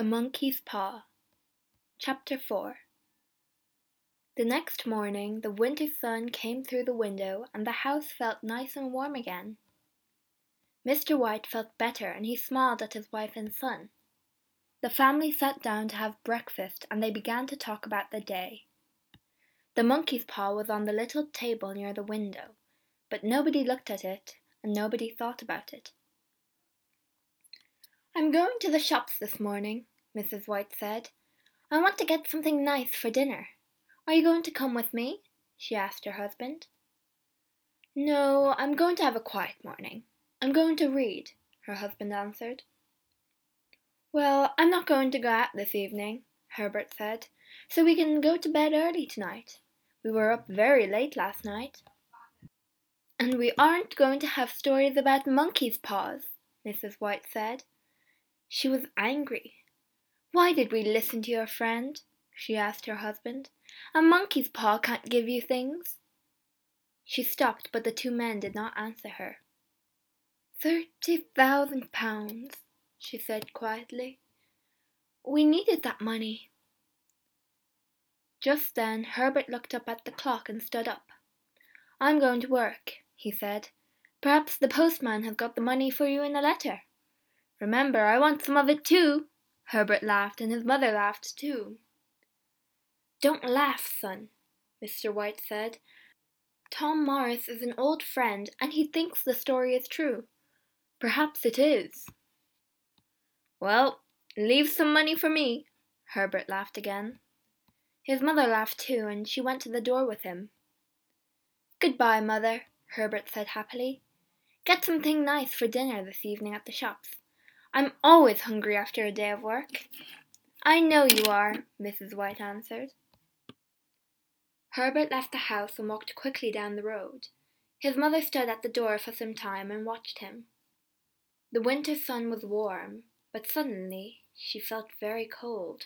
The Monkey's Paw Chapter 4 The next morning the winter sun came through the window and the house felt nice and warm again. Mr. White felt better and he smiled at his wife and son. The family sat down to have breakfast and they began to talk about the day. The monkey's paw was on the little table near the window, but nobody looked at it and nobody thought about it. I'm going to the shops this morning, Mrs. White said. I want to get something nice for dinner. Are you going to come with me? she asked her husband. No, I'm going to have a quiet morning. I'm going to read, her husband answered. Well, I'm not going to go out this evening, Herbert said, so we can go to bed early tonight. We were up very late last night. And we aren't going to have stories about monkey's paws, Mrs. White said. She was angry. Why did we listen to your friend? she asked her husband. A monkey's paw can't give you things. She stopped, but the two men did not answer her. Thirty thousand pounds, she said quietly. We needed that money. Just then Herbert looked up at the clock and stood up. I'm going to work, he said. Perhaps the postman has got the money for you in a letter. Remember, I want some of it too. Herbert laughed, and his mother laughed too. Don't laugh, son, Mr. White said. Tom Morris is an old friend, and he thinks the story is true. Perhaps it is. Well, leave some money for me, Herbert laughed again. His mother laughed too, and she went to the door with him. Goodbye, mother, Herbert said happily. Get something nice for dinner this evening at the shops. I'm always hungry after a day of work. I know you are, Mrs. White answered. Herbert left the house and walked quickly down the road. His mother stood at the door for some time and watched him. The winter sun was warm, but suddenly she felt very cold.